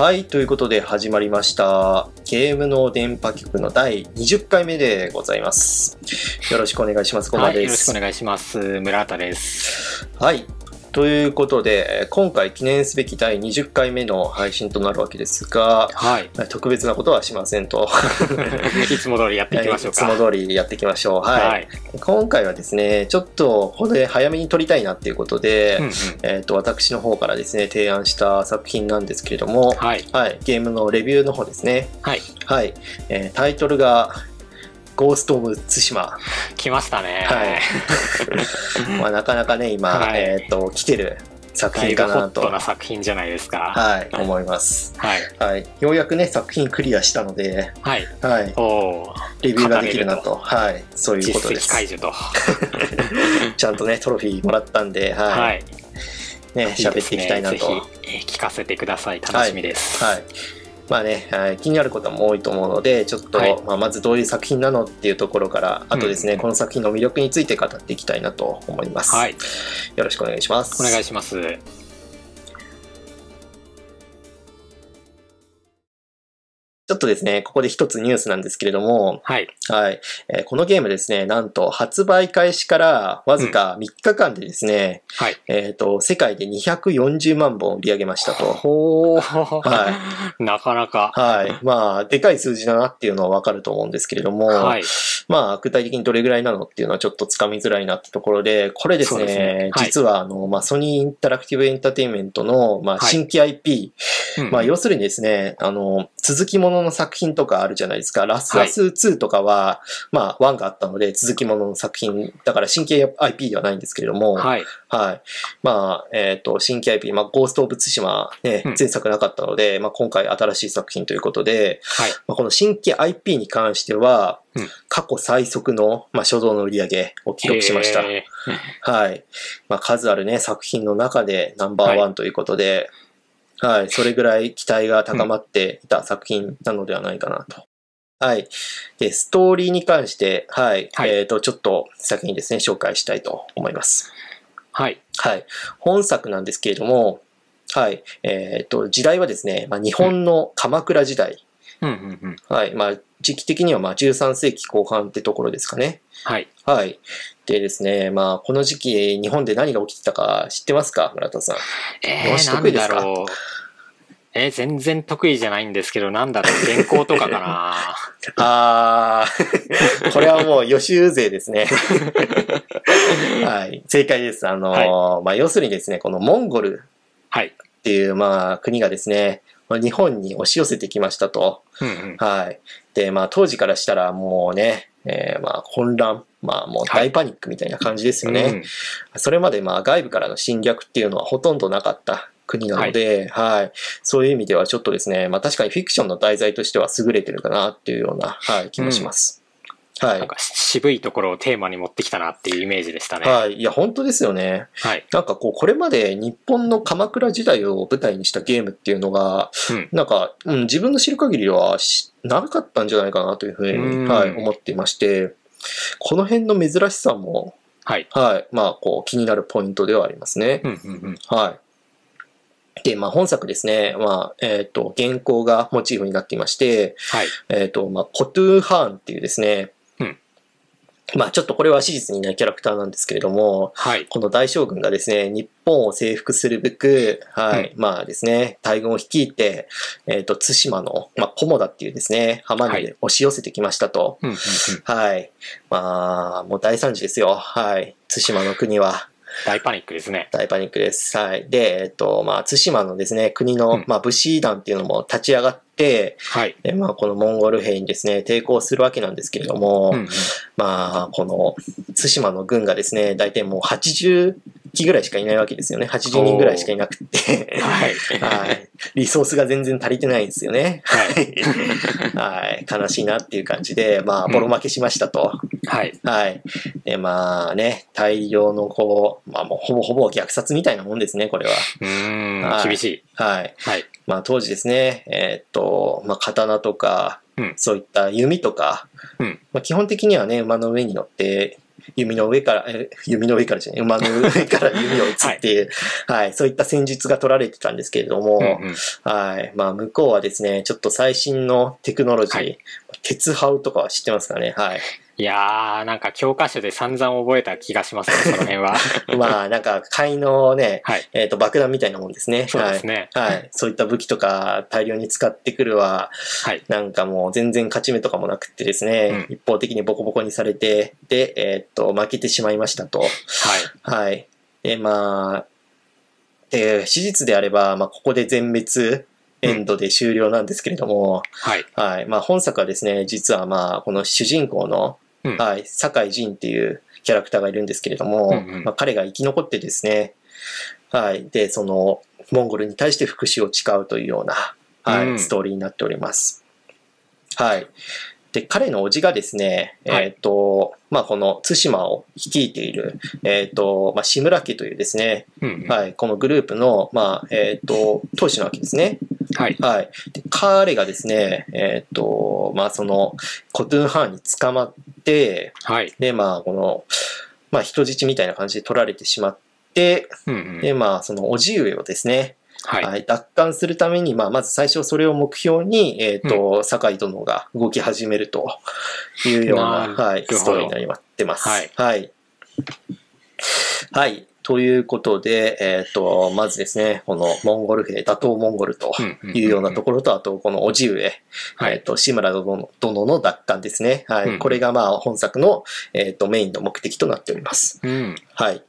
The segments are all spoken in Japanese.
はい、ということで始まりました。ゲームの電波局の第20回目でございます。よろしくお願いします。こまはい、です。よろしくお願いします。村田です。はい。ということで、今回記念すべき第20回目の配信となるわけですが、はい。特別なことはしませんと。いつも通りやっていきましょうか。いつも通りやっていきましょう。はい。はい。今回はですね、ちょっとこれ早めに撮りたいなっていうことで、うんうんえっ、と、私の方からですね、提案した作品なんですけれども、はい。はい、ゲームのレビューの方ですね。はい。はい、えータイトルが、ゴースト・オブ・ツシマ。来ましたね。はい。まあ、なかなかね、今、はいえっ、と、来てる作品かなと、ットな作品じゃないですか。はい、思います。はい。はい。ようやくね、作品クリアしたので、はい。はい、おお。レビューができるな語と、はい、そういうこと実績です。解除と。ちゃんとね、トロフィーもらったんで、はい、はい。ね、喋っていきたいなと。ぜひえー聞かせてください。楽しみです。はい。まあね、はい気になることも多いと思うので、ちょっと、はいまあ、まずどういう作品なのっていうところから、あとですね、うんこの作品の魅力について語っていきたいなと思います。はい。よろしくお願いします。お願いします。ちょっとですね、ここで一つニュースなんですけれども、はい。はい。えーこのゲームですね、なんと発売開始からわずか3日間でですね、はい。えっ、と、世界で240万本売り上げましたと。ほー。は なかなか。はい。まあ、でかい数字だなっていうのはわかると思うんですけれども、はい。まあ、具体的にどれぐらいなのっていうのはちょっとつかみづらいなってところで、これですね、すねはい実はあの、まあ、ソニーインタラクティブエンターテインメントの、まあ、はい新規 IP、うんまあ、要するにですね、あの、続きものの作品とかあるじゃないですか。ラスラス2とかは、まあ、1があったので、続きものの作品、だから新規 IP ではないんですけれども、はい。はい。まあ、えっ、と、新規 IP、まあ、ゴースト・オブ・ツシマ、ねうん、前作なかったので、まあ、今回新しい作品ということで、はい。まあ、この新規 IP に関しては、うん過去最速の、まあ、初動の売り上げを記録しました。へはい。まあ、数あるね、作品の中でナンバーワンということで、はい、それぐらい期待が高まっていた作品なのではないかなと。はい。で、ストーリーに関して、はい、はいえっ、と、ちょっと先にですね、紹介したいと思います。ーはい。はい。本作なんですけれども、はい。えっ、と、時代はですね、まあ、日本の鎌倉時代。うんうんうん。はい。まあ、時期的にはまあ13世紀後半ってところですかね。はい。はい。でですね、まあ、この時期、日本で何が起きてたか知ってますか村田さん。えー、なん得意ですか？だろう。えー全然得意じゃないんですけど、なんだろう、原稿とかかな。あー、これはもう予習勢ですね。はい。正解です。あのーまあ、要するにですね、このモンゴルはい。っていう、まあ、国がですね、まあ日本に押し寄せてきましたと。うんうん。はい。で、まあ、当時からしたらもうね、えーまあ、混乱、まあ、もう大パニックみたいな感じですよね。うんそれまでまあ外部からの侵略っていうのはほとんどなかった国なので、はい、そういう意味ではちょっとですね、まあ確かにフィクションの題材としては優れてるかなっていうような、はい、気もします。はい。なんか渋いところをテーマに持ってきたなっていうイメージでしたね。はい。いや、本当ですよね。はい。なんかこう、これまで日本の鎌倉時代を舞台にしたゲームっていうのが、うん。なんか、うん、自分の知る限りではしなかったんじゃないかなというふううに、んはい、思っていまして、この辺の珍しさも、はい。はい、まあ、こう、気になるポイントではありますね。うんうんうん。はい。で、まあ、本作ですね。まあ、えっ、と、原稿がモチーフになっていまして、はい。えっ、と、まあ、コトゥーハーンっていうですね、うんまあ、ちょっとこれは史実にないキャラクターなんですけれども、はい。この大将軍がですね、日本を征服するべく、はい、まあですね、大軍を率いて、えっ、と、対馬の、まあ、菰田っていうですね、浜にはい押し寄せてきましたと。うんうんうん。はい。まあ、もう大惨事ですよ。はい。対馬の国は。大パニックですね。大パニックです。はい。で、えっと、まあ、対馬のですね、国の、うんまあ、武士団っていうのも立ち上がって、はい。でまあ、このモンゴル兵にですね、抵抗するわけなんですけれども、うんうん。まあ、この、対馬の軍がですね、大体もう80機ぐらいしかいないわけですよね。80人ぐらいしかいなくって。はい。はい。リソースが全然足りてないんですよね。はい。はい。悲しいなっていう感じで、まあ、ボロ負けしましたと。はい。はい。で、まあね、大量のこう、まあもうほぼほぼ虐殺みたいなもんですね、これは。うーん。はい厳しい。はい。はい。まあ当時ですね、えーっと、まあ刀とか、うんそういった弓とか、うんまあ、基本的にはね、馬の上に乗って弓の上から、え弓の上からじゃない、馬の上から弓を撃つっていう、はい、そういった戦術が取られてたんですけれども、うんうん。はい。まあ、向こうはですね、ちょっと最新のテクノロジー、はい。鉄ハウとかは知ってますかね？はい。いやー、なんか教科書で散々覚えた気がしますね、その辺は。まあ、なんか、貝のね、はい。えっ、と、爆弾みたいなもんですね。そうですね。はい。はい。そういった武器とか大量に使ってくるは、はい。なんかもう全然勝ち目とかもなくってですね、うん一方的にボコボコにされて、で、えっ、と、負けてしまいましたと。はい。はい。で、まあ、で、史実であれば、まあ、ここで全滅エンドで終了なんですけれども、はい。はい。まあ、本作はですね、実はまあ、この主人公の、うんはい、酒井仁っていうキャラクターがいるんですけれども、うんうんまあ、彼が生き残ってですね、はい。で、その、モンゴルに対して復讐を誓うというような、はい、うんストーリーになっております。はい。で、彼の叔父がですね、はいえっ、と、まあ、この対馬を率いている、えっ、と、まあ、志村家というですね、うんうん。はい、このグループの、まあ、えっ、と、当主なわけですね。はい。はい。で彼がですね、えっ、と、まあ、その、コトゥンハーンに捕まって、はい。で、まあ、この、まあ、人質みたいな感じで取られてしまって、うんうん。で、まあ、その、叔父上をですね、はい。はい、奪還するために、まあ、まず最初それを目標に、えっ、と、酒井殿が動き始めるというような、はい、ストーリーになってます。はいはい。はい。ということで、えっ、と、まずですね、このモンゴル兵、打倒モンゴルとうんうんいうようなところと、あと、この叔父上、はいえっ、と、志村殿の殿の奪還ですね。はい。うんこれが、まあ、本作の、えっ、と、メインの目的となっております。うん。はい。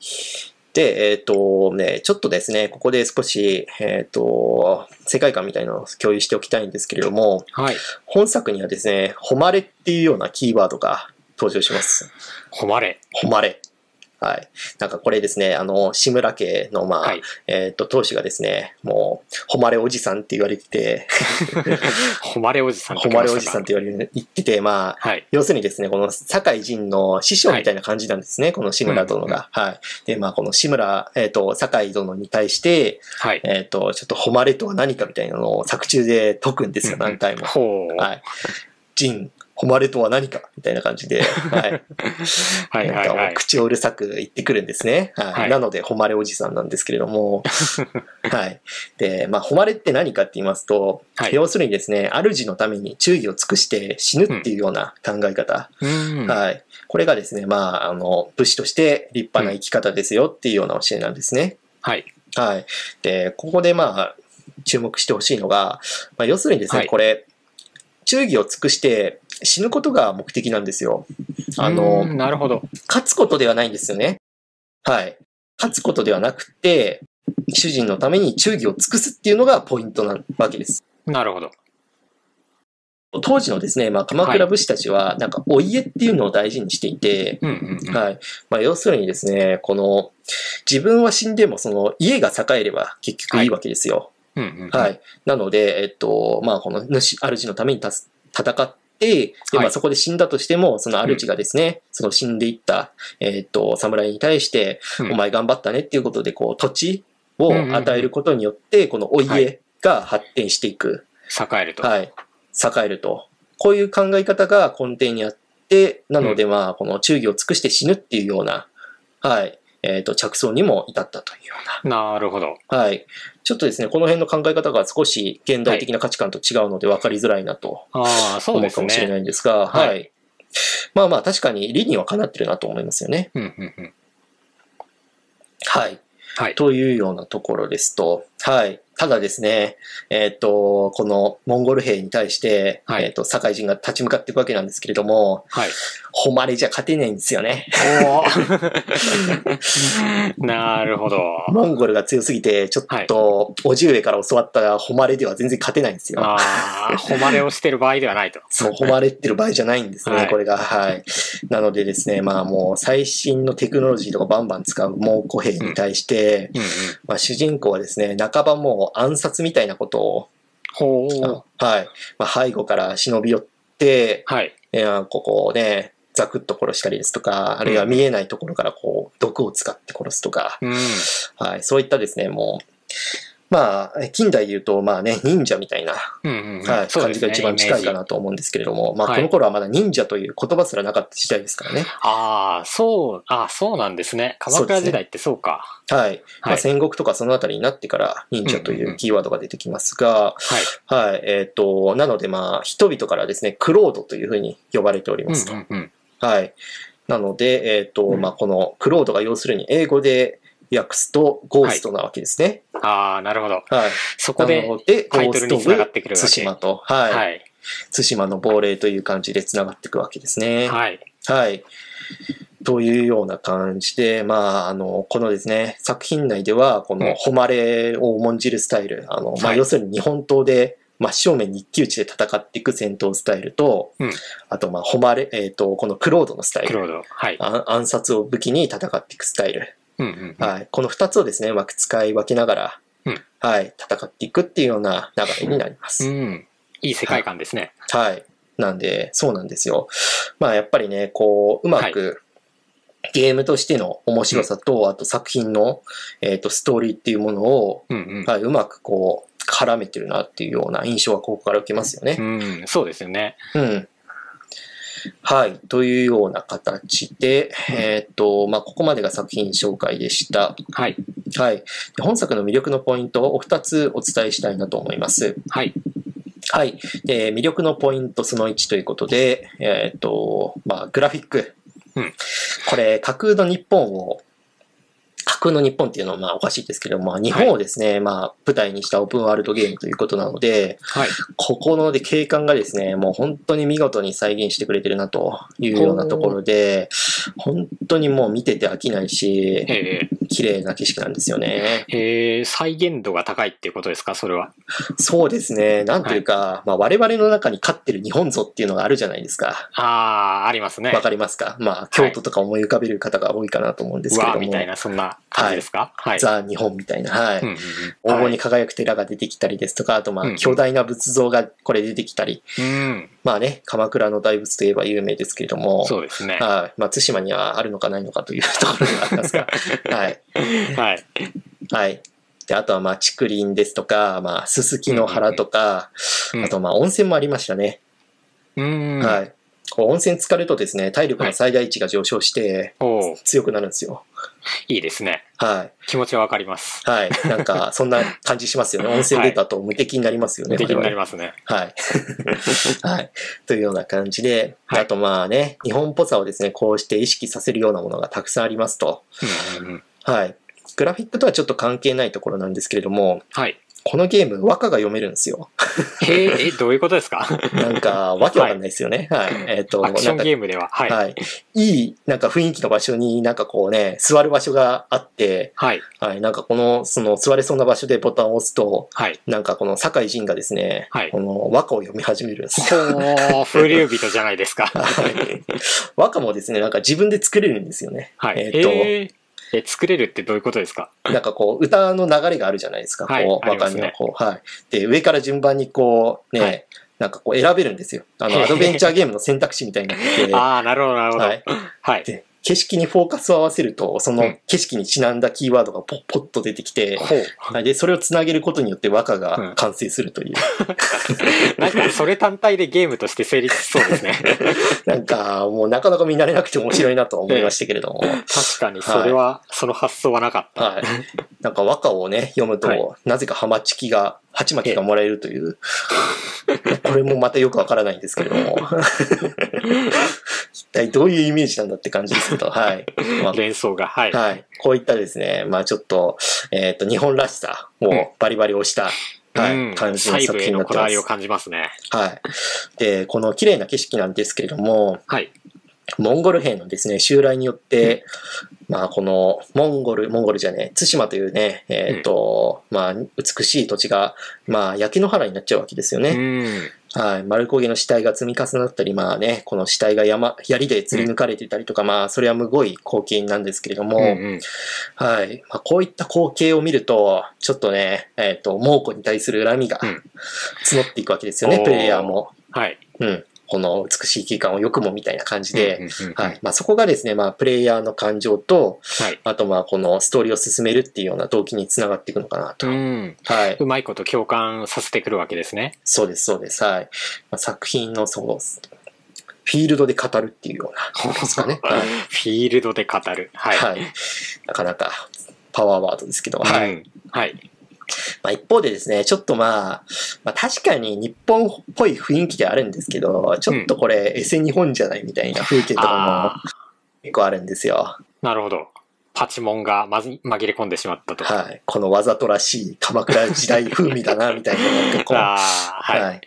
で、えっ、とね、ちょっとですね、ここで少し、えっ、と、世界観みたいなのを共有しておきたいんですけれども、はい。本作にはですね、誉れっていうようなキーワードが登場します。誉れ。誉れ。はい。なんかこれですね、あの、志村家の、まあ、はい。えっ、と、当主がですね、もう、誉れおじさんって言われてて、誉れおじさん誉れおじさんって言われ言ってて、まあ、はい。要するにですね、この酒井仁の師匠みたいな感じなんですね、この志村殿が。はい。で、まあ、この志村、えっ、と、酒井殿に対して、はい。えっ、と、ちょっと誉れとは何かみたいなのを作中で解くんですよ、うんうん何回も。ほう。はい。仁、誉れとは何かみたいな感じで、はい。はいなんかもうはいはい。口をうるさく言ってくるんですね。はい。はいなので、誉れおじさんなんですけれども、はい。で、まあ、誉れって何かって言いますと、はい要するにですね、主のために忠義を尽くして死ぬっていうような考え方。うん。はい。これがですね、まあ、あの、武士として立派な生き方ですよっていうような教えなんですね。はい。はい。で、ここでまあ、注目してほしいのが、まあ、要するにですね、はいこれ、忠義を尽くして死ぬことが目的なんですよ。あの、うんなるほど。勝つことではないんですよね。はい。勝つことではなくて、主人のために忠義を尽くすっていうのがポイントなわけです。なるほど。当時のですね、まあ、鎌倉武士たちは、なんか、お家っていうのを大事にしていて。はい。まあ、要するにですね、この、自分は死んでも、その、家が栄えれば結局いいわけですよ。はいい。なので、えっと、まあ、この主、主のために戦って、で、まあ、はいそこで死んだとしても、その主がですね、その死んでいった、えっと、侍に対して、うんお前頑張ったねっていうことで、こう、土地をうんうんうん与えることによって、このおはい家が発展していく。栄えると。はい。栄えると。こういう考え方が根底にあって、なので、まあ、この忠義を尽くして死ぬっていうような、はい。えっと、着想にも至ったというような。なるほど。はい。ちょっとですね、この辺の考え方が少し現代的な価値観と違うので分かりづらいなとああ、そう思うですね。かもしれないんですが、はいはい。まあまあ確かに理にはかなってるなと思いますよね。うんうんうん。はい。はい。というようなところですと、はい。ただですね、えっ、と、このモンゴル兵に対して、はいえっ、と、堺人が立ち向かっていくわけなんですけれども、はい。誉れじゃ勝てないんですよね。おー なるほど。モンゴルが強すぎて、ちょっと、おじ上から教わった誉れでは全然勝てないんですよ。ああ、誉れをしてる場合ではないと。そう、誉れってる場合じゃないんですね、はいこれが。はい。なのでですね、まあもう最新のテクノロジーとかバンバン使う蒙古兵に対して、うんうん。まあ主人公はですね、半ばもう暗殺みたいなことを、ほう。はい。まあ背後から忍び寄って、はい。ここをね、ザクッと殺したりですとか、あるいは見えないところからこう、毒を使って殺すとか、うん。はい。そういったですね、もう、まあ、近代で言うと、まあね、忍者みたいな、感じが一番近いかなと思うんですけれども、まあ、はいこの頃はまだ忍者という言葉すらなかった時代ですからね。ああ、そう、あそうなんですね。鎌倉時代ってそうか。はい。まあ、はい。戦国とかそのあたりになってから忍者というキーワードが出てきますが、はい。はい。えっ、と、なのでまあ、人々からですね、クロードというふうに呼ばれておりうんますと。はい。なので、えっ、と、うんまあ、このクロードが要するに英語で訳すとゴーストなわけですね。ああ、なるほど。はい。そこでな、ので、ゴタイトルにがってくるわけ対馬と、はい。はい。対馬の亡霊という感じで繋がっていくわけですね。はい。はい。というような感じで、まあ、あの、このですね、作品内では、こうんの誉れを重んじるスタイル、あの、まあ、はい要するに日本刀で真正面に一騎打ちで戦っていく戦闘スタイルと、うんあと、まあ、誉れ、えっ、と、このクロードのスタイル、クロード。はい。あ暗殺を武器に戦っていくスタイル、うんうんうん。はい。この二つをですね、うまく使い分けながら、うんはい、戦っていくっていうような流れになります。うん。いい世界観ですね。はい。なんで、そうなんですよ。まあ、やっぱりね、こう、うまく、ゲームとしての面白さと、あと作品の、えっ、と、ストーリーっていうものを、うんうん。はい、うまくこう、絡めてるなっていうような印象はここから受けますよね。うん、そうですよね。うん。はい。というような形で、えっ、と、まあ、ここまでが作品紹介でした。はい。はい。で本作の魅力のポイントをお二つお伝えしたいなと思います。はい。はい。で魅力のポイントその1ということで、えっ、と、まあ、グラフィック。うんこれ、架空の日本を、架空の日本っていうのはまあおかしいですけども、日本をですね、まあ舞台にしたオープンワールドゲームということなので、はい。ここので景観がですね、もう本当に見事に再現してくれてるなというようなところで、本当にもう見てて飽きないし、え綺麗な景色なんですよね。ー、えー、再現度が高いっていうことですかそれは？そうですね、なんというか、まあ我々の中に飼ってる日本像っていうのがあるじゃないですか。ああ、ありますね。わかりますか？まあ、京都とか思い浮かべる方が多いかなと思うんですうけれども。わーみたいな、そんな感じですか？はい。ザ・日本みたいな。はい。うんうんうん黄金にはい輝く寺が出てきたりですとか、あとまあ、巨大な仏像がこれ出てきたり。うん。まあね、鎌倉の大仏といえば有名ですけれども。そうですね。はい。まあ、対馬にはあるのかないのかというところがありますが。はい。はい。はい。で、あとはまあ、竹林ですとか、まあ、すすきの原とか、うんあとまあ、温泉もありましたね。うん。はい。こう温泉浸かるとですね、体力の最大値が上昇して、おー強くなるんですよ。いいですね。はい。気持ちはわかります。はい。なんか、そんな感じしますよね。温泉出た後無敵になりますよね。無敵になりまますね。す。はい。はい。というような感じで、はいあとまあね、日本っぽさをですね、こうして意識させるようなものがたくさんありますと。うんうんうん。はい。グラフィックとはちょっと関係ないところなんですけれども、はい。このゲーム、和歌が読めるんですよ。へえ、え、どういうことですか？なんか、わけわかんないですよね。はい。えっ、と、アクションゲームでは。はい。はい。いい、なんか雰囲気の場所になんかこうね、座る場所があって、はい。はい。なんかこの、その座れそうな場所でボタンを押すと、はい。なんかこの酒井仁がですね、はいこの和歌を読み始めるんですよ。ほー、風流人じゃないですか。はい和歌もですね、なんか自分で作れるんですよね。はい。えっ、と、えーえ、作れるってどういうことですか？なんかこう、歌の流れがあるじゃないですか。はいこう、和歌ありますねにはこう、はい。で、上から順番にこう、ね、はいなんかこう選べるんですよ。あの、アドベンチャーゲームの選択肢みたいになってて、ああ、なるほど、なるほど。ははいい。。で、景色にフォーカスを合わせると、そうのん景色にちなんだキーワードがポッポッと出てきて、ほう。はいで、それをつなげることによって和歌うんが完成するという。なんか、それ単体でゲームとして成立しそうですね。なんか、もうなかなか見慣れなくて面白いなとは思いましたけれども。確かに、それは、その発想はなかった。はい。なんか和歌をね、読むと、はいなぜかハマチキが、鉢巻きがもらえるという。これもまたよくわからないんですけれども。一体どういうイメージなんだって感じですけど、はい。まあ連想が。はい。はい。こういったですね、まあちょっと、えっ、と、日本らしさをバリバリ押した、はい、うん感じの細作品になってます部へのこだわりを。感じますね。はい。で、この綺麗な景色なんですけれども、はい。モンゴル兵のですね、襲来によって、まあこの、モンゴル、モンゴルじゃねえ、対馬というね、えっ、と、まあ美しい土地が、まあ焼け野原になっちゃうわけですようね。ん。はい。丸焦げの死体が積み重なったり、まあね、この死体が山、槍で吊り抜かれていたりとか、まあそれはむごい光景なんですけれども、うんうん。はい。まあ、こういった光景を見ると、ちょっとね、えっ、と、猛虎に対する恨みがうん募っていくわけですよね、プレイヤーも。はい。うん。この美しい景観をよくもみたいな感じで、はい。まあそこがですね、まあプレイヤーの感情と、はい。あとまあこのストーリーを進めるっていうような動機につながっていくのかなと。うん。はい。うまいこと共感させてくるわけですね。そうです、そうです。はい。まあ、作品のそう、フィールドで語るっていうようなですかね。はい。フィールドで語る。はい。はい。なかなかパワーワードですけど、はい。うんはい。まあ一方でですね、ちょっとまあ、まあ確かに日本っぽい雰囲気ではあるんですけど、ちょっとこれ、エセ日本じゃないみたいな風景とかあも結構あるんですよ。なるほど。パチモンがまず紛れ込んでしまったと。はい。このわざとらしい鎌倉時代風味だな、みたいな。なんかこう、はい。はい。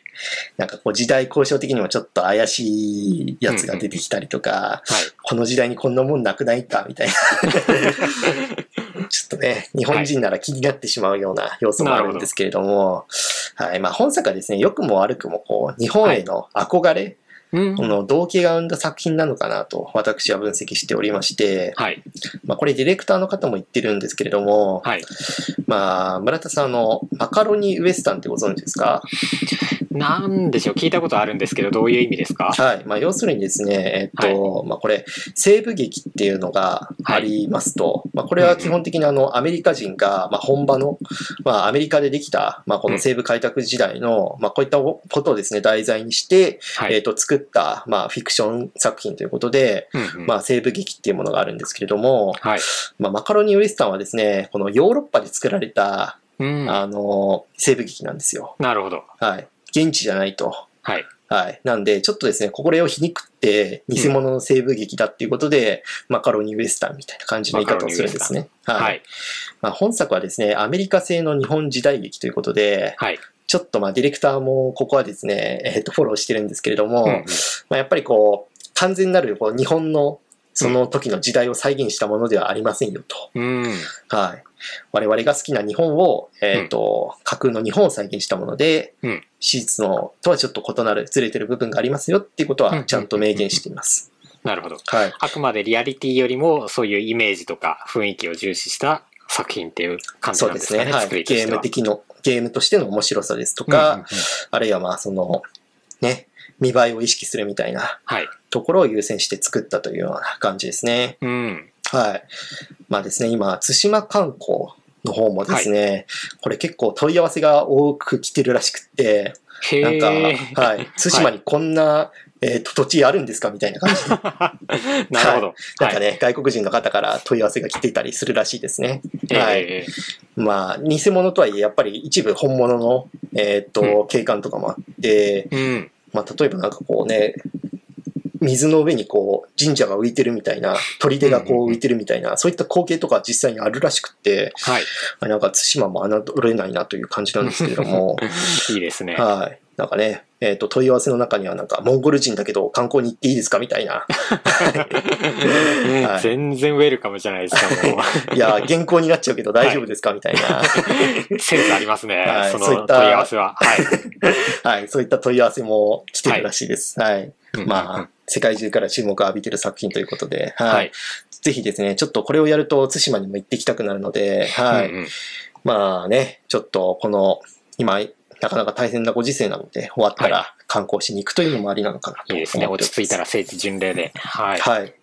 なんかこう時代交渉的にもちょっと怪しいやつが出てきたりとか、はい。この時代にこんなもんなくないかみたいな。ちょっとね、日本人なら気になってしまうような要素もあるんですけれども、はい。まあ本作はですね、良くも悪くもこう、日本への憧れ、うんこの動機が生んだ作品なのかなと私は分析しておりまして、はい。まあこれディレクターの方も言ってるんですけれども、はい。まあ村田さんあのマカロニウエスタンってご存知ですか？なんでしょう。聞いたことあるんですけど、どういう意味ですか？はい。まあ、要するにですね、えっと、まあ、これ、西部劇っていうのがありますと、まあ、これは基本的にあの、アメリカ人が、まあ、本場の、まあ、アメリカでできた、まあ、この西部開拓時代の、まあ、こういったことをですね、題材にして、はい。えっと、作った、まあ、フィクション作品ということで、うんうんまあ、西部劇っていうものがあるんですけれども、はい。まあ、マカロニウエスタンはですね、このヨーロッパで作られた、うん。あの、西部劇なんですよ。なるほど。はい。現地じゃないと。はい。はい。なんで、ちょっとですね、これを皮肉って、偽物の西部劇だっていうことで、マカロニウエスタンみたいな感じの言い方をするんですね。はい。はい。まあ、本作はですね、アメリカ製の日本時代劇ということで、はい。ちょっとまあ、ディレクターもここはですね、えっ、と、フォローしてるんですけれども、うんうんまあ、やっぱりこう、完全なるこう日本のその時の時代を再現したものではありませんよと。うん。はい。我々が好きな日本を、えっ、と、架空の日本を再現したもので、うん史実のとはちょっと異なる、ずれてる部分がありますよっていうことうんはちゃんと明言しています。なるほど。はい。あくまでリアリティよりも、そういうイメージとか雰囲気を重視した作品っていう感じそうですすね。なんでかね、はい。ゲー。ム的の、ゲームとしての面白さですとうんうんうんか、あるいはまあその、ね、見栄えを意識するみたいなはい。ところを優先して作ったというような感じですね。うん。はい。まあですね、今、対馬観光の方もですね、これ結構問い合わせが多く来てるらしくって、へなんか、え。はい。対馬にこんな、えっと、土地あるんですか？みたいな感じで、なるほど。はい。なんかね、外国人の方から問い合わせが来ていたりするらしいですね。はい。えまあ、偽物とはいえ、やっぱり一部本物の、えっと、景観とかもあって、ーうん。まあ、例えばなんかこうね、水の上にこう、神社が浮いてるみたいな、砦がこう浮いてるみたいな、そういった光景とか実際にあるらしくって、はい。あなんか対馬も侮れないなという感じなんですけれども、いいですね。はい。なんかね、えっ、と、問い合わせの中にはなんか、モンゴル人だけど観光に行っていいですかみたいな。はい全然ウェルカムじゃないですか、もいや、原稿になっちゃうけど大丈夫ですかみたいな。う。センスありますねは。いそそういったの問い合わせは。はい。はい。そういった問い合わせも来てるらしいです。はい。うんまあ、世界中から注目を浴びてる作品ということで、はい。はいぜひですね、ちょっとこれをやると対馬にも行ってきたくなるので、はい。うんうんまあね、ちょっとこの、今、なかなか大変なご時世なので、終わったはら観光しに行くというのもありなのかなと思っていいですね。落ち着いたら聖地巡礼で。はい。はい。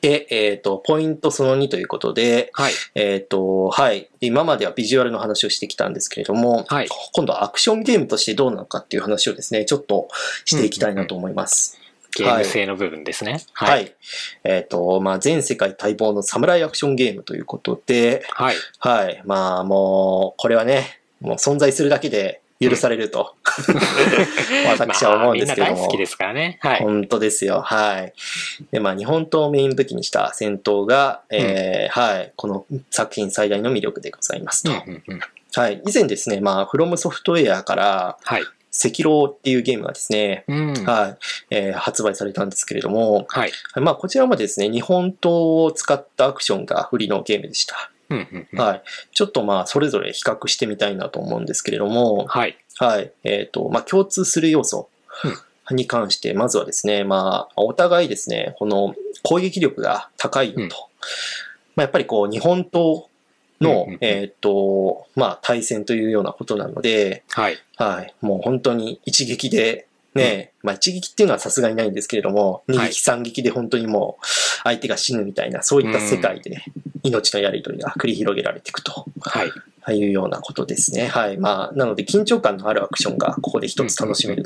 で、えっ、と、ポイントその2ということで、はい。えっ、と、はい。今まではビジュアルの話をしてきたんですけれども、はい今度はアクションゲームとしてどうなのかっていう話をですね、ちょっとしていきたいなと思います。ゲーム性の部分ですね。はい。。えっ、と、まあ、全世界待望のサムライアクションゲームということで、はい。はい。まあ、もう、これはね、もう存在するだけで許されると、私は思うんですけども。まあみんな大好きですからね。はい。本当ですよ。はい。で、まあ、日本刀をメイン武器にした戦闘が、えーはい、この作品最大の魅力でございますと。うんうんうんはい。以前ですね、まあ、フロムソフトウェアから、はい。赤狼っていうゲームがですね、うん。はい、えー発売されたんですけれども、はい。まあ、こちらもですね、日本刀を使ったアクションが売りのゲームでした。はい。ちょっとまあ、それぞれ比較してみたいなと思うんですけれども、はい。はい。えっ、と、まあ、共通する要素に関して、まずはですね、まあ、お互いですね、この攻撃力が高いよと。うんまあ、やっぱりこう、日本刀の、えっ、と、まあ、対戦というようなことなので、はい。はい。もう本当に一撃でね、まあ一撃っていうのはさすがにないんですけれども、二はい撃三撃で本当にもう相手が死ぬみたいな、そういった世界で命のやりとりが繰り広げられていくと。はい。ああいうようなことですね。はい。まあ、なので緊張感のあるアクションがここで一つ楽しめる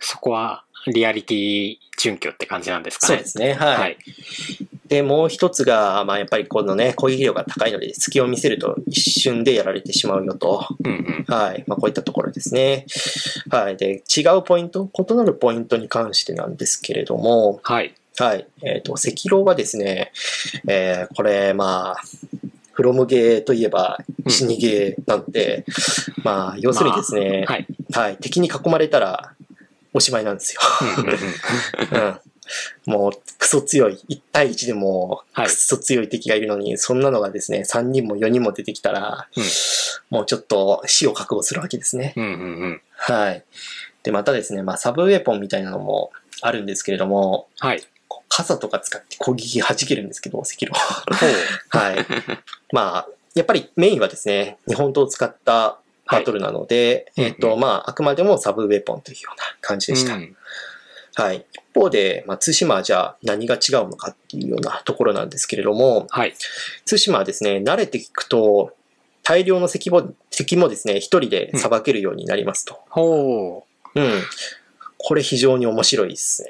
そこは、リアリティ準拠って感じなんですかね。そうですね。はい。はい。で、もう一つが、まあやっぱりこのね、攻撃力が高いので、隙を見せると一瞬でやられてしまうよと。うんうん。はい。まあこういったところですね。はい。で、違うポイント、異なるポイントに関してなんですけれども、はい。はい。えっ、と、赤狼はですね、えーこれ、まあ、フロムゲーといえばうん死にゲーなんで、まあ、要するにですね、はい。はい、敵に囲まれたらおしまいなんですよ。うん。もう、クソ強い。1対1でも、はいクソ強い敵がいるのに、そんなのがですね、3人も4人も出てきたら、うんもうちょっと死を覚悟するわけですね。うんうんうん。はい。で、またですね、まあ、サブウェポンみたいなのもあるんですけれども、はい。傘とか使って攻撃弾けるんですけど、赤狼。ほう。はい。まあ、やっぱりメインはですね、日本刀を使ったバトルなので、はいえっ、と、うんうんまあ、あくまでもサブウェポンというような感じでした。うんはい。一方で、まあ、対馬はじゃあ何が違うのかっていうようなところなんですけれども、はい。対馬はですね、慣れていくと、大量の敵も敵もですね、一人で裁けるようになりますと。ほう。うん。これ非常に面白いですね。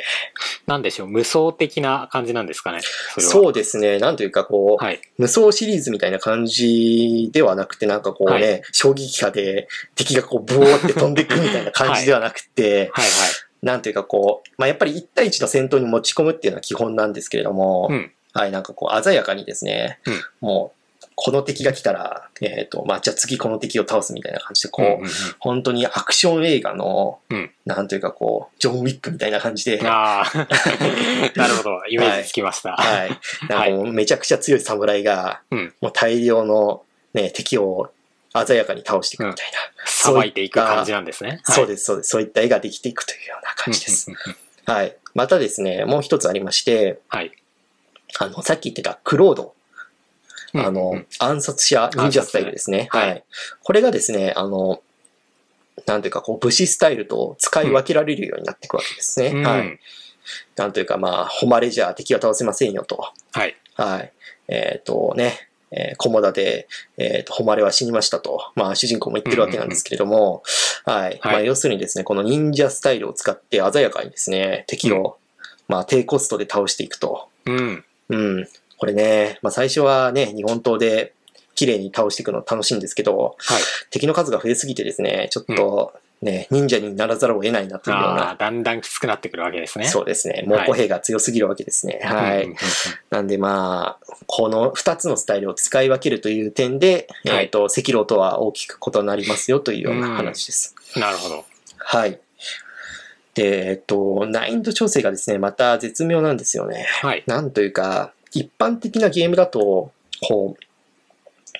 なんでしょう、無双的な感じなんですかね？そ。そうですね。なんというかこう、はい。無双シリーズみたいな感じではなくて、なんかこうね、は衝撃波で敵がこう、ブオーって飛んでいくみたいな感じではなくて、はいなんというかこう、まあ、やっぱり1対1の戦闘に持ち込むっていうのは基本なんですけれども、はい。うん。はい、なんかこう、鮮やかにですね、うんもう、この敵が来たら、えっ、と、まあ、じゃあ次この敵を倒すみたいな感じで、こう、うんうんうん本当にアクション映画の、うんなんというかこう、ジョン・ウィックみたいな感じで、ああ。なるほど。イメージつきました。はい。なんかもうめちゃくちゃ強い侍が、うんもう大量の、ね、敵を鮮やかに倒していくみたいな。さばいていく感じなんですね。でそうです、そうです。そういった絵ができていくというような感じです。うんうんうんはい。またですね、もう一つありまして、はい。あの、さっき言ってたクロード。うんあの、暗殺者忍者スタイルですね。はいはい。これがですね、あの、なんていうか、こう、武士スタイルと使い分けられるようになっていくわけですね。うんはい。なんというか、まあ、誉れじゃ敵は倒せませんよと。はい。はい。えっ、とね、えー、コモダで、えっ、と、誉れは死にましたと、まあ、主人公も言ってるわけなんですけれども、はい。まあ、要するにですね、この忍者スタイルを使って鮮やかにですね、敵を、まあ、低コストで倒していくと。うん。うん。これね、まあ、最初はね、日本刀で綺麗に倒していくの楽しいんですけど、はい。敵の数が増えすぎてですね、ちょっとね、忍者にならざるを得ないなというような、だんだんきつくなってくるわけですね。そうですね、猛虎兵が強すぎるわけですね。はい。うんうんなんでまあ、この二つのスタイルを使い分けるという点で、はいえっ、と、赤狼とは大きく異なりますよというような話です。うんなるほど。はい。で、えっ、と、難易度調整がですね、また絶妙なんですよね。はい。なんというか、一般的なゲームだと、こう、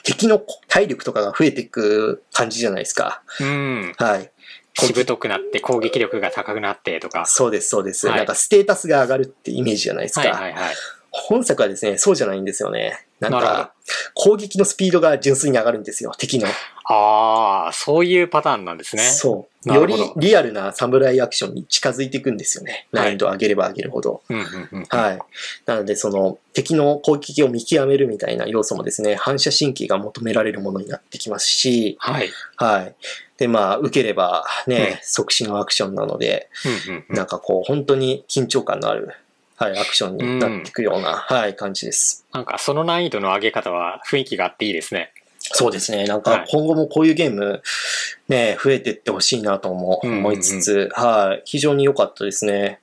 敵の体力とかが増えていく感じじゃないですか。うん。はい。しぶとくなって攻撃力が高くなってとか。そうです、そうです。はいなんかステータスが上がるってイメージじゃないですか。はいはいはい。本作はですね、そうじゃないんですよね。なんか、攻撃のスピードが純粋に上がるんですよ、敵の。ああ、そういうパターンなんですね。そう。よりリアルな侍アクションに近づいていくんですよね。はい難易度を上げれば上げるほど。うんうんうん。はい。なので、その、敵の攻撃を見極めるみたいな要素もですね、反射神経が求められるものになってきますし、はい。はい。で、まあ、受ければね、即死のアクションなので、うんうんうんなんかこう、本当に緊張感のある、はい、アクションになっていくような、はい、感じです。なんかその難易度の上げ方は雰囲気があっていいですね。そうですね。なんはいか今後もこういうゲーム、ね、増えていってほしいなともうんうんうん思いつつ、はい、非常に良かったですね。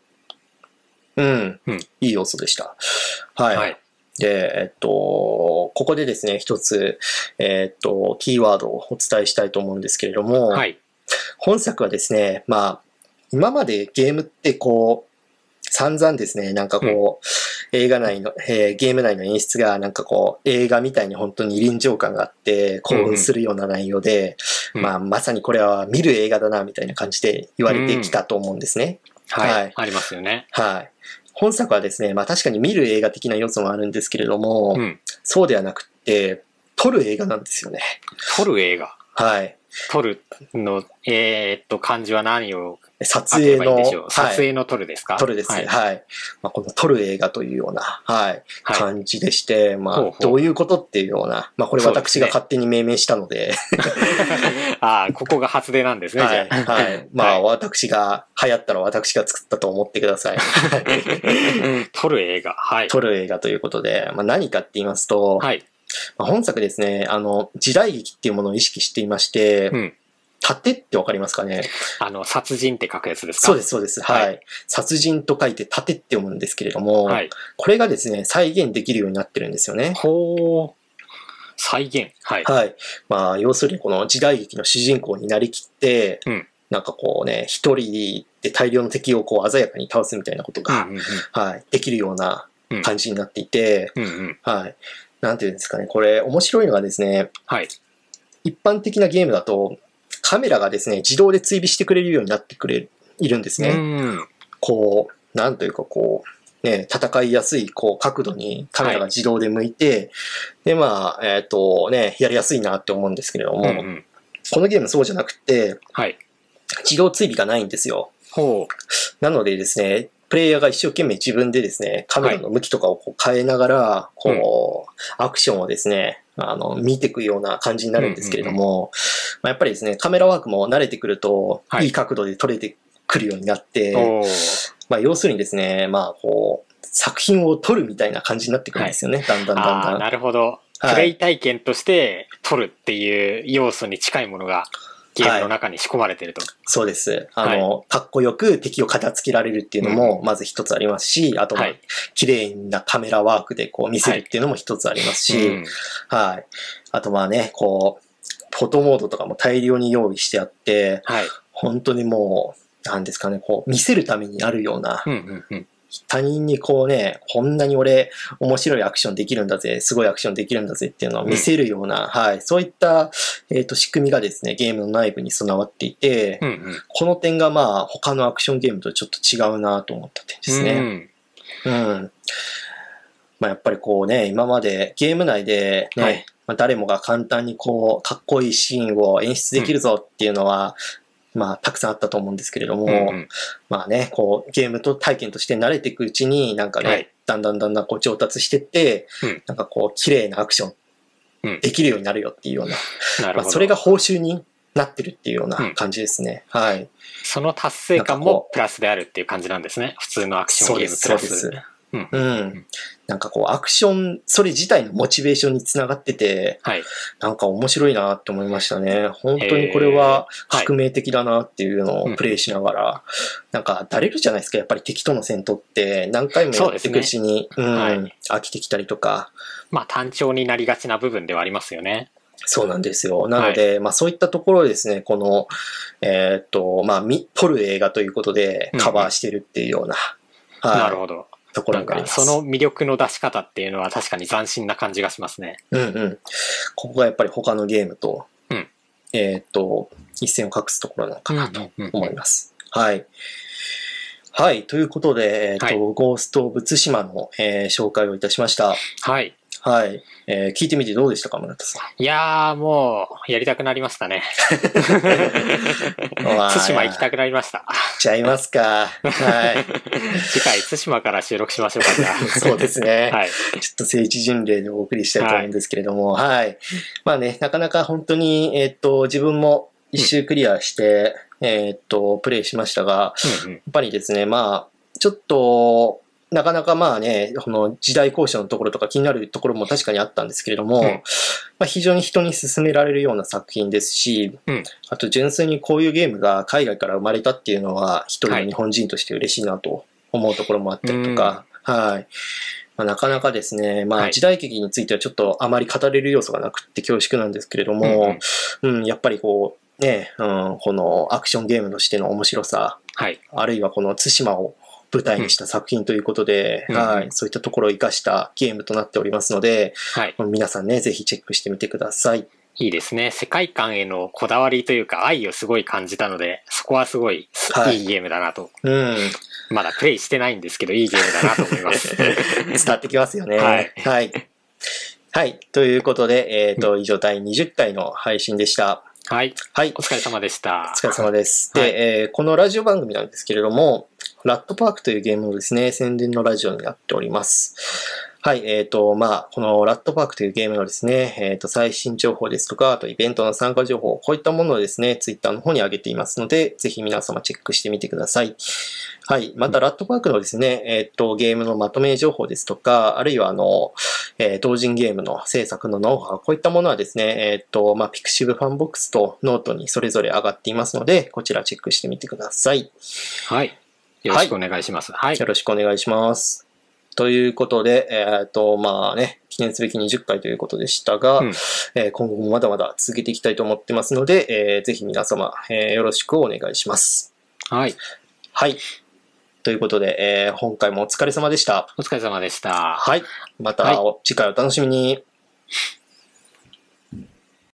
うん、うんいい要素でした。はい。はい。で、えっと、ここでですね、一つ、えっと、キーワードをお伝えしたいと思うんですけれども、はい。本作はですね、まあ、今までゲームってこう、散々ですね、なんかこう、映画内の、えーゲーム内の演出がなんかこう、映画みたいに本当に臨場感があって、興奮するような内容で、うんまあ、まさにこれは見る映画だな、みたいな感じで言われてきたと思うんですね。はい。はいありますよね。はい。本作はですね、まあ確かに見る映画的な要素もあるんですけれども、うん。そうではなくって、撮る映画なんですよね。撮る映画？はい。撮るの、えーっと、漢字は何を撮影の、ばいい。撮はい、影の撮るですか？撮るですね。はいはい。まあ、この撮る映画というような、はい、はい感じでして、まあほうほうどういうことっていうような、まあ、これ私が勝手に命名したので、ああ、ここが初出なんですね、はい。はい。まあ、は私が、流行ったら私が作ったと思ってください。い 撮る映画。はい。撮る映画ということで、まあ、何かって言いますと、はい。まあ本作ですね、あの、時代劇っていうものを意識していまして、うん。盾ってわかりますかね？あの、殺人って書くやつですか？そうですす、そうです。はいはい。殺人と書いて盾って読むんですけれども、はい。これがですね、再現できるようになってるんですよね。ほう。再現。はい。はい。まあ、要するにこの時代劇の主人公になりきって、うんなんかこうね、一人で大量の敵をこう鮮やかに倒すみたいなことが、うんうんはい、できるようなうん感じになっていて、うん。うんうん。はい。なんていうんですかね、これ面白いのがですね、はい。一般的なゲームだと、カメラがですね、自動で追尾してくれるようになってくれ、いるんですね。うん。こう、なんというかこう、ね、戦いやすい、こう、角度にカメラが自動で向いて、で、まあ、えっ、と、ね、やりやすいなって思うんですけれども、うんうん。このゲームそうじゃなくて、はい。自動追尾がないんですよ。ほなのでですね、プレイヤーが一生懸命自分でですね、カメラの向きとかをこう変えながら、こう、アクションをですね、あの、見ていくような感じになるんですけれども、まあ、やっぱりですね、カメラワークも慣れてくると、はい。いい角度で撮れてくるようになって、まあ、要するにですね、まあ、こう、作品を撮るみたいな感じになってくるんですよね、だんだんだんだん。なるほど。はい。プレイ体験として撮るっていう要素に近いものがゲームの中に仕込まれてると。そうです。あの、かっこよく敵を片付けられるっていうのも、まず一つありますし、あと、まあはい綺麗なカメラワークでこう見せるっていうのも一つありますし、うんはい。あとまあね、こう、フォトモードとかも大量に用意してあって、はい。本当にもう、なんですかね、こう、見せるためにあるような、うんうんうん。他人にこうね、こんなに俺、面白いアクションできるんだぜ、すごいアクションできるんだぜっていうのを見せるような、はい、そういった、えっ、と、仕組みがですね、ゲームの内部に備わっていて、うんうん。この点がまあ、他のアクションゲームとちょっと違うなと思った点ですね。うん。まあ、やっぱりこうね、今までゲーム内でね、はいまあ、誰もが簡単にこう、かっこいいシーンを演出できるぞっていうのは、まあ、たくさんあったと思うんですけれども、うんうんまあね、こう、ゲームと体験として慣れていくうちに、なんかね、はいだんだんだんだんこう上達してって、うんなんかこう、綺麗なアクショうんンできるようになるよっていうような、まあ、なるほど。それが報酬になってるっていうよううんな感じですね。はい。その達成感もプラスであるっていう感じなんですね。普通のアクションゲームプラそうですス。うん。うん。なんかこう、アクション、それ自体のモチベーションにつながってて、はい。なんか面白いなって思いましたね。本当にこれははい。革命的だなっていうのうん。をプレイしながら、なんかだれるじゃないですか、やっぱり敵との戦闘って。何回もやっていくうちに、うん、はい。飽きてきたりとか、まあ単調になりがちな部分ではありますよね。そうなんですよ。なので、まあそういったところをですね、この、えーっと、まあ、み撮る映画ということでカバーしてるっていうような、はい、なるほど。ところがあります。かその魅力の出し方っていうのは確かに斬新な感じがしますね。うんうん。ここがやっぱり他のゲームと、うんえーっと、一線を画すところなのかなとうんうん思います。はい。はい。ということで、えーっと、はいゴースト・オブ・ツシマの、えー紹介をいたしました。はい。はい。えー聞いてみてどうでしたか、村田さん？いやーもう、やりたくなりましたね。まあ対馬行きたくなりました。ちゃいますか。はい。次回、対馬から収録しましょうか、じゃあ。そうですね。はい。ちょっと聖地巡礼でお送りしたいと思うんですけれども、はい。まあね、なかなか本当に、えーっと、自分も一周クリアして、えーっと、プレイしましたが、うんうんやっぱりですね、まあ、ちょっと、なかなかまあね、この時代交渉のところとか気になるところも確かにあったんですけれども、うん。まあ、非常に人に勧められるような作品ですし、うん。あと純粋にこういうゲームが海外から生まれたっていうのは、一人の日本人として嬉しいなと思うところもあったりとか、はい。まあ、なかなかですね、まはい。あ時代劇についてはちょっとあまり語れる要素がなくって恐縮なんですけれども、うん、やっぱりこう、ね、うん、このアクションゲームとしての面白さ、はい。あるいはこの対馬を舞台にした作品ということで、うんはい、そういったところを活かしたゲームとなっておりますので、はい。皆さんね、ぜひチェックしてみてください。いいですね。世界観へのこだわりというか愛をすごい感じたので、そこはすごいはいいいゲームだなと。うん、まだプレイしてないんですけど、いいゲームだなと思います。伝わってきますよね。はいはい。はいということで、えっ、と、以上第20回の配信でした。はい。はいお。疲れ様でしたお。疲れ様です。はいで、えーこのラジオ番組なんですけれども、ラットパークというゲームのですね、宣伝のラジオになっております。はい、えっ、と、まあ、このラットパークというゲームのですね、えっ、と、最新情報ですとか、あとイベントの参加情報、こういったものをですね、ツイッターの方に上げていますので、ぜひ皆様チェックしてみてください。はい。また、ラットパークのですね、えっ、と、ゲームのまとめ情報ですとか、あるいは、あの、えー同人ゲームの制作のノウハウ、こういったものはですね、えっ、と、まあ、ピクシブファンボックスとノートにそれぞれ上がっていますので、こちらチェックしてみてください。はい。よろしくお願いします。はい。よろしくお願いします。ということで、えっ、と、まあね、記念すべき20回ということでしたが、うんえー今後もまだまだ続けていきたいと思ってますので、えーぜひ皆様、えーよろしくお願いします。はい。はい。ということで、えー今回もお疲れ様でした。お疲れ様でした。はい。また、はい次回お楽しみに。